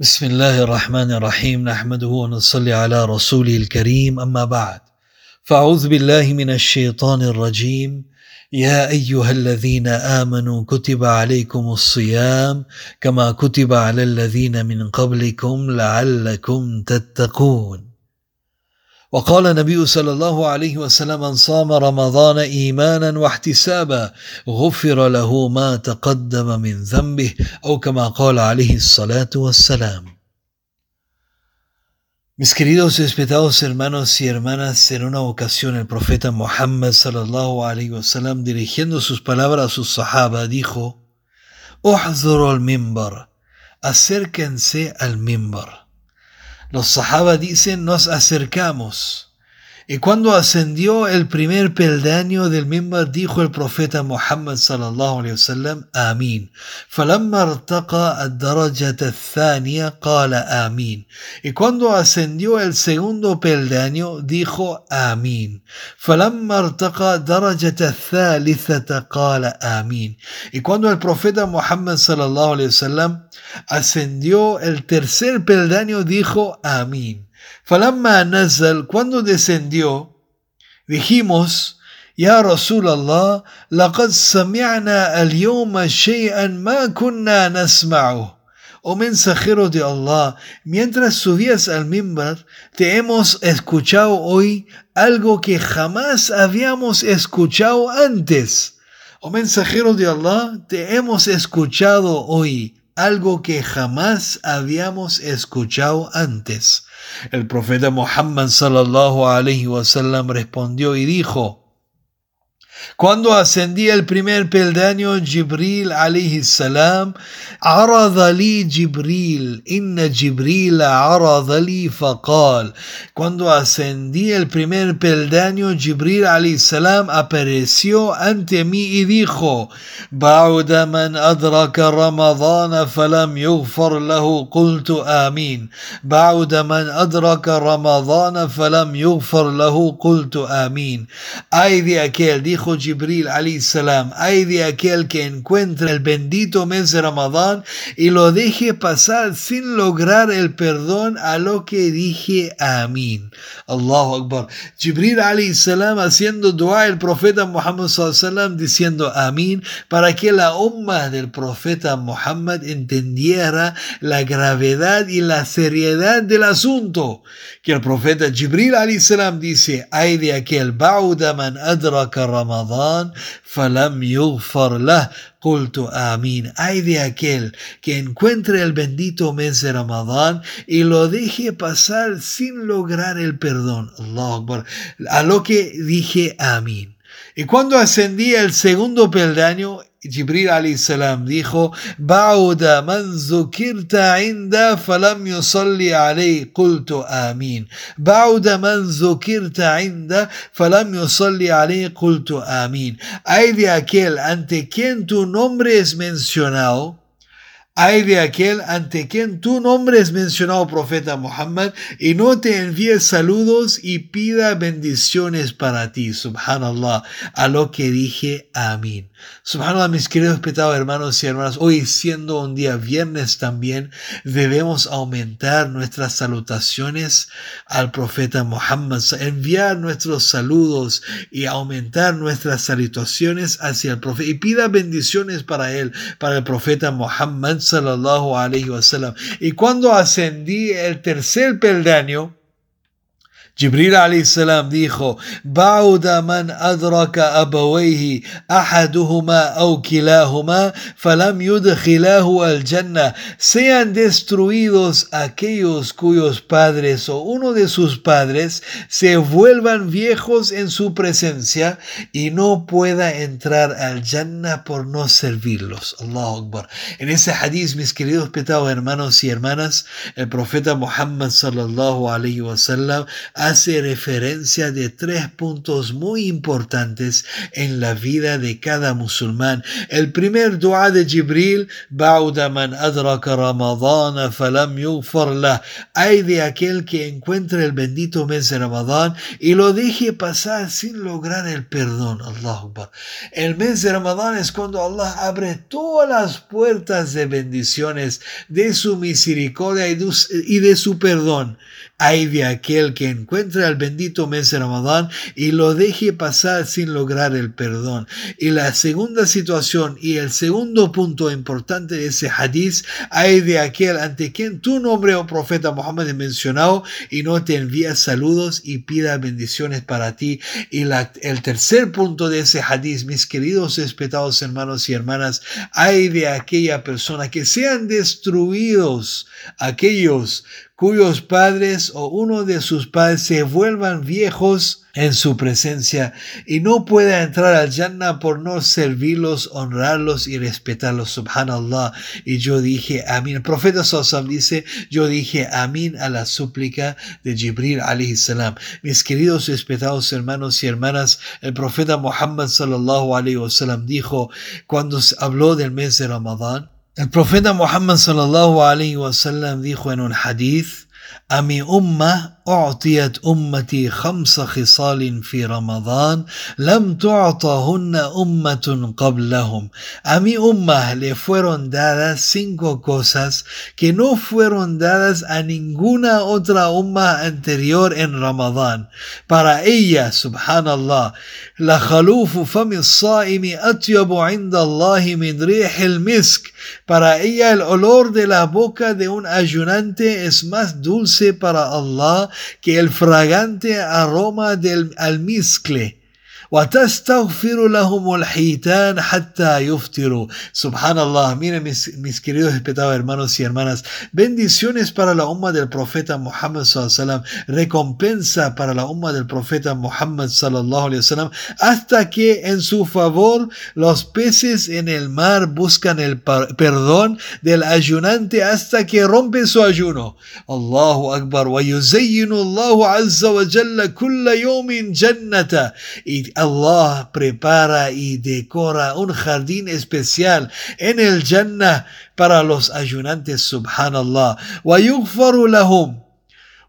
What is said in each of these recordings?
بسم الله الرحمن الرحيم نحمده ونصلي على رسوله الكريم اما بعد فاعوذ بالله من الشيطان الرجيم يا ايها الذين امنوا كتب عليكم الصيام كما كتب على الذين من قبلكم لعلكم تتقون وقال النبي صلى الله عليه وسلم من صام رمضان ايمانا واحتسابا غفر له ما تقدم من ذنبه أو كما قال عليه الصلاه والسلام Mis queridos y respetados hermanos y hermanas, en una ocasión el profeta Muhammad sallallahu alaihi wasallam dirigiendo sus palabras a sus sahaba dijo: "Uhdhuru al-mimbar, acérquense al mimbar." Los sahaba dicen, nos acercamos. Y cuando ascendió el primer peldaño del mimbar, dijo el profeta Muhammad sallallahu alayhi wasallam, Amén. فلما ارتقى الدرجة الثانية قال آمين. Y cuando ascendió el segundo peldaño, dijo Amén. فلما ارتقى درجة الثالثة قال آمين. Y cuando el profeta Muhammad sallallahu alayhi wasallam ascendió el tercer peldaño, dijo Amén. Falamma nazal, cuando descendió, dijimos, Ya Rasulallah, laqad sami'na al-yawma shay'an ma kunna nasma'u. Oh mensajero de Allah, mientras subías al mimbar, te hemos escuchado hoy algo que jamás habíamos escuchado antes. Oh mensajero de Allah, te hemos escuchado hoy algo que jamás habíamos escuchado antes. El profeta Muhammad sallallahu alaihi wasallam respondió y dijo: cuando ascendía el primer peldaño, Jibril alayhi salam, عرض لي جبريل إن جبريل عرض لي فقال Cuando ascendía el primer peldaño, Jibril alayhi salam apareció ante mí y dijo بعد من أدرك رمضان فلم يغفر له قلت آمين بعد من أدرك رمضان فلم يغفر له قلت آمين Ay de aquel, dijo Jibril salam, hay de aquel que encuentre el bendito mes de Ramadán y lo deje pasar sin lograr el perdón a lo que dije Amén. Allahu Akbar. Jibril salam haciendo dua el profeta Muhammad sallam diciendo Amén para que la umma del profeta Muhammad entendiera la gravedad y la seriedad del asunto. Que el profeta Jibril salam dice, hay de aquel bauda man adraka Ramadán رمضان فلم يغفر له قلت آمين ay de aquel que encuentre el bendito mes de Ramadán y lo deje pasar sin lograr el perdón Allah Akbar a lo que dije amén y cuando ascendí el segundo peldaño Jibril alayhi salam dijo, Bauda man zukirta inda falam yusalli alayhi qultu amin. Bauda man zukirta inda falam yusalli alayhi qultu amin. Hay de aquel ante quien tu nombre es mencionado, hay de aquel ante quien tu nombre es mencionado, profeta Muhammad, y no te envíe saludos y pida bendiciones para ti, subhanallah, a lo que dije, amén. Subhanallah, mis queridos respetados hermanos y hermanas, hoy siendo un día viernes también, debemos aumentar nuestras salutaciones al profeta Muhammad, enviar nuestros saludos y aumentar nuestras salutaciones hacia el profeta y pida bendiciones para él, para el profeta Muhammad sallallahu alayhi wasallam. Y cuando ascendí el tercer peldaño, Jibril salam dijo, Bauda man adraka abawayhi ahaduhuma aw kilahuma falam yudkhilahu al jannah. Sean destruidos aquellos cuyos padres o uno de sus padres se vuelvan viejos en su presencia y no pueda entrar al jannah por no servirlos. Allahu Akbar. En ese hadith, mis queridos petados hermanos y hermanas, el profeta Muhammad sallallahu alayhi wasallam hace referencia de tres puntos muy importantes en la vida de cada musulmán. El primer dua de Jibril, Hay de aquel que encuentre el bendito mes de Ramadán y lo deje pasar sin lograr el perdón. Allah El mes de Ramadán es cuando Allah abre todas las puertas de bendiciones, de su misericordia y de su perdón. Hay de aquel que encuentra el bendito mes de Ramadán y lo deje pasar sin lograr el perdón. Y la segunda situación y el segundo punto importante de ese hadiz, hay de aquel ante quien tu nombre, oh profeta Muhammad, he mencionado y no te envía saludos y pida bendiciones para ti. Y el tercer punto de ese hadiz, mis queridos respetados hermanos y hermanas, hay de aquella persona que sean destruidos aquellos cuyos padres o uno de sus padres se vuelvan viejos en su presencia y no pueda entrar al Jannah por no servirlos, honrarlos y respetarlos. Subhanallah. Y yo dije amén. El profeta Sallam dice, yo dije amén a la súplica de Jibril alayhi salam. Mis queridos respetados hermanos y hermanas, el profeta Muhammad sallallahu alayhi wasallam dijo cuando habló del mes de Ramadán, el profeta Muhammad sallallahu alayhi wasallam dijo en un hadith, a mi umma أعطيت أمتي خمس خصال في رمضان لم تعطهن أمة قبلهم. Mi umma le fueron dadas cinco cosas que no fueron dadas a ninguna otra umma anterior en Ramadán. Para ella, subhanallah, la khalufu fami الصائم أطيب عند الله من ريح المسك. Para ella el olor de la boca de un ayunante es más dulce para Allah que el fragante aroma del almizcle وتستغفر لهم الحيتان حتى يفطروا Subhanallah, miren mis, mis queridos respetados hermanos y hermanas, bendiciones para la umma del profeta Muhammad sallallahu recompensa para la umma del profeta Muhammad sallallahu alaihi wasallam, hasta que en su favor los peces en el mar buscan el perdón del ayunante hasta que rompe su ayuno. Allahu Akbar, wa yuzayyinu Allahu azza wa jalla kulla yawmin jannata. Y Allah prepara y decora un jardín especial en el Jannah para los ayunantes, subhanallah. ويغفر لهم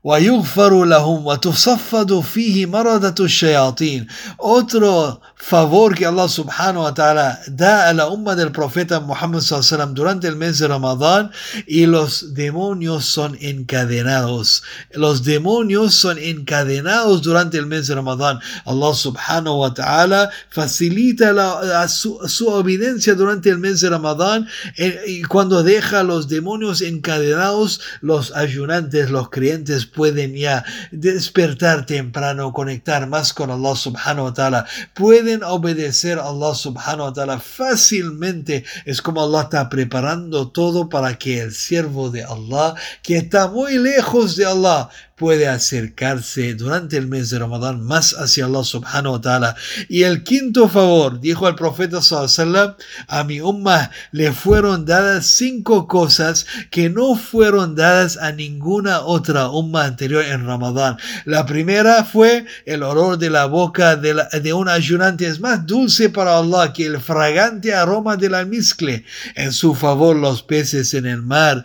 ويغفر لهم وتصفد فيه مردة الشياطين otro favor que Allah subhanahu wa ta'ala da a la umma del profeta Muhammad sallam durante el mes de Ramadán y los demonios son encadenados. Los demonios son encadenados durante el mes de Ramadán. Allah subhanahu wa ta'ala facilita la, su, su, obediencia durante el mes de Ramadán eh, y cuando deja los demonios encadenados, los ayunantes, los creyentes pueden ya despertar temprano, conectar más con Allah subhanahu wa ta'ala. Pueden obedecer a Allah subhanahu wa ta'ala fácilmente. Es como Allah está preparando todo para que el siervo de Allah, que está muy lejos de Allah, puede acercarse durante el mes de Ramadán más hacia Allah subhanahu wa ta'ala. Y el quinto favor, dijo el profeta sallallahu a mi umma le fueron dadas cinco cosas que no fueron dadas a ninguna otra umma anterior en Ramadán. La primera fue el olor de la boca de, de un ayunante es más dulce para Allah que el fragante aroma del almizcle. En su favor los peces en el mar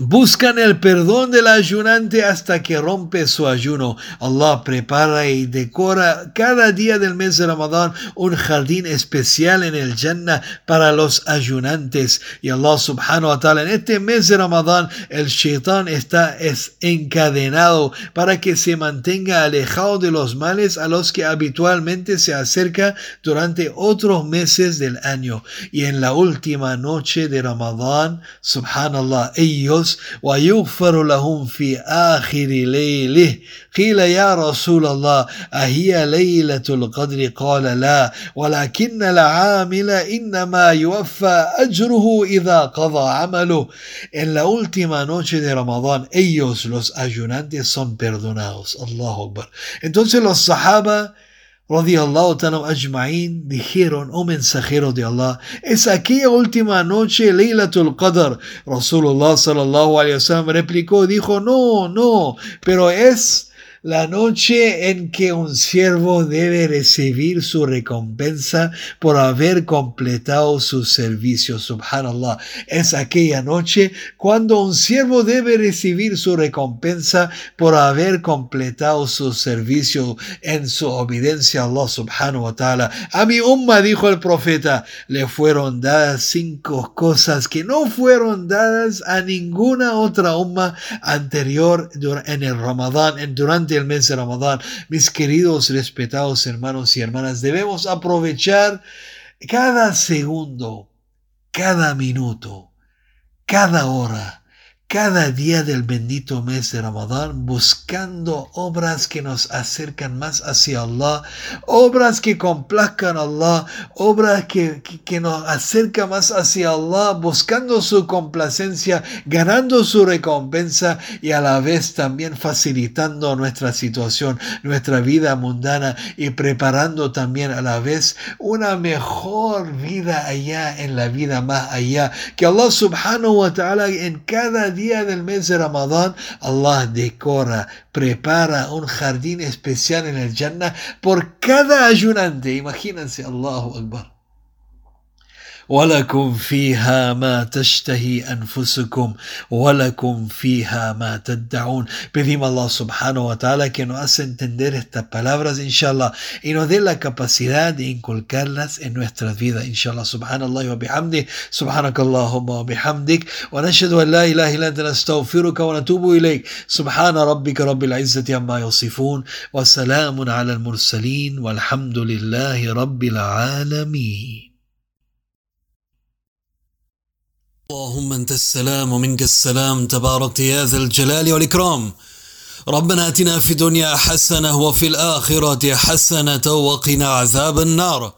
Buscan el perdón del ayunante hasta que rompe su ayuno. Allah prepara y decora cada día del mes de Ramadán un jardín especial en el Jannah para los ayunantes. Y Allah subhanahu wa ta'ala en este mes de Ramadán el shaitán está encadenado para que se mantenga alejado de los males a los que habitualmente se acerca durante otros meses del año. Y en la última noche de Ramadán, subhanallah, ellos الناس ويغفر لهم في آخر ليله. قيل يا رسول الله أهي ليلة القدر؟ قال لا ولكن العامل إنما يوفى أجره إذا قضى عمله. إن última noche de رمضان ellos los ayunantes son perdonados. الله أكبر entonces los ajma'in, dijeron, oh mensajero de Allah, es aquella última noche, Laylatul Qadr. Rasulullah sallallahu replicó, dijo, no, no, pero es la noche en que un siervo debe recibir su recompensa por haber completado su servicio. Subhanallah. Es aquella noche cuando un siervo debe recibir su recompensa por haber completado su servicio en su obediencia a Allah subhanahu wa ta'ala. A mi umma, dijo el profeta, le fueron dadas cinco cosas que no fueron dadas a ninguna otra umma anterior en el Ramadán, durante el mes de Ramadán. Mis queridos, respetados hermanos y hermanas, debemos aprovechar cada segundo, cada minuto, cada hora cada día del bendito mes de Ramadán buscando obras que nos acercan más hacia Allah, obras que complazcan a Allah, obras que, que, nos acercan más hacia Allah, buscando su complacencia, ganando su recompensa y a la vez también facilitando nuestra situación, nuestra vida mundana y preparando también a la vez una mejor vida allá en la vida más allá. Que Allah subhanahu wa ta'ala en cada día del mes de Ramadán, Allah decora, prepara un jardín especial en el Jannah por cada ayunante. Imagínense, Allahu Akbar. ولكم فيها ما تشتهي أنفسكم ولكم فيها ما تدعون. بذيم الله سبحانه وتعالى que nos hace entender estas palabras inshallah y nos dé la capacidad de inculcarlas en nuestras vidas inshallah. سبحان الله وبحمده سبحانك اللهم وبحمدك ونشهد أن لا إله إلا أنت نستغفرك ونتوب إليك سبحان ربك رب العزة عما يصفون وسلام على المرسلين والحمد لله رب العالمين اللهم أنت السلام ومنك السلام تبارك يا ذا الجلال والإكرام. ربنا آتنا في الدنيا حسنة وفي الآخرة حسنة وقنا عذاب النار.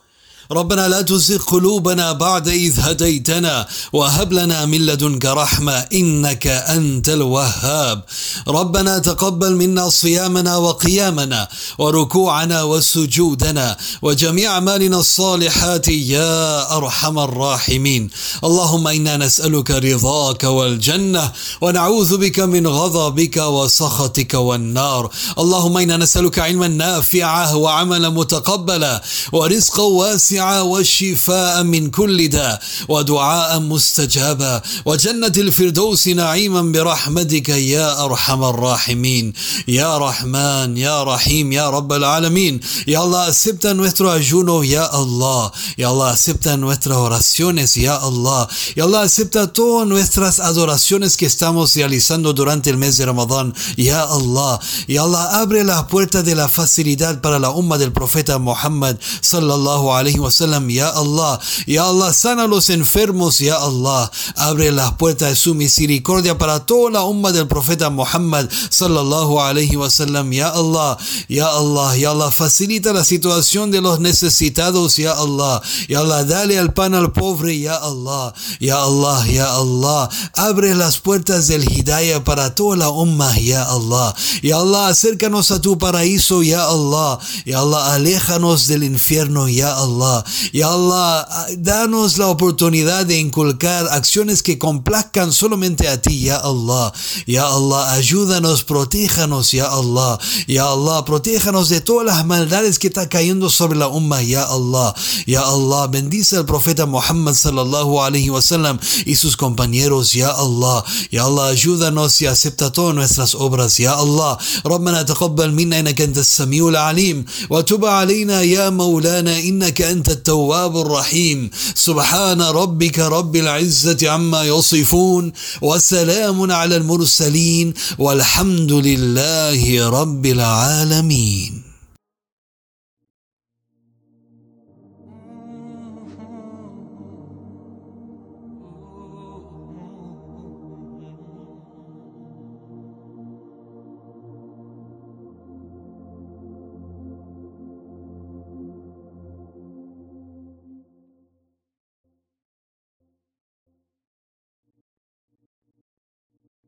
ربنا لا تزغ قلوبنا بعد إذ هديتنا وهب لنا من لدنك رحمة إنك أنت الوهاب. ربنا تقبل منا صيامنا وقيامنا وركوعنا وسجودنا وجميع أعمالنا الصالحات يا أرحم الراحمين. اللهم إنا نسألك رضاك والجنة ونعوذ بك من غضبك وسخطك والنار. اللهم إنا نسألك علما نافعا وعملا متقبلا ورزقا واسعا والشفاء من كل داء ودعاء مستجابا وجنة الفردوس نعيما برحمتك يا أرحم الراحمين يا رحمن يا رحيم يا رب العالمين يا الله acepta nuestro ayuno ya Allah ya Allah acepta nuestras oraciones ya Allah ya Allah acepta todas nuestras adoraciones que estamos realizando durante el mes de Ramadán ya Allah ya Allah abre las puertas de la facilidad para la umma del profeta Muhammad sallallahu alaihi wa wasallam, Ya Allah, Ya Allah, sana los enfermos, Ya Allah, abre las puertas de su misericordia para toda la umma del profeta Muhammad sallallahu alaihi wasallam, Ya Allah, Ya Allah, Ya Allah, facilita la situación de los necesitados, Ya Allah, Ya Allah, dale al pan al pobre, Ya Allah, Ya Allah, Ya Allah, abre las puertas del hidayah para toda la umma, Ya Allah, Ya Allah, acércanos a tu paraíso, Ya Allah, Ya Allah, aléjanos del infierno, Ya Allah, y Allah, danos la oportunidad de inculcar acciones que complazcan solamente a ti, Ya Allah. Ya Allah, ayúdanos, protéjanos, Ya Allah. Ya Allah, protéjanos de todas las maldades que está cayendo sobre la umma, Ya Allah. Ya Allah, bendice al profeta Muhammad sallallahu alaihi wasallam y sus compañeros, Ya Allah. Ya Allah, ayúdanos y acepta todas nuestras obras, Ya Allah. ربنا تقبل منا انك انت السميع العليم وتب علينا يا مولانا انك انت التواب الرحيم. سبحان ربك رب العزة عما يصفون وسلام على المرسلين والحمد لله رب العالمين.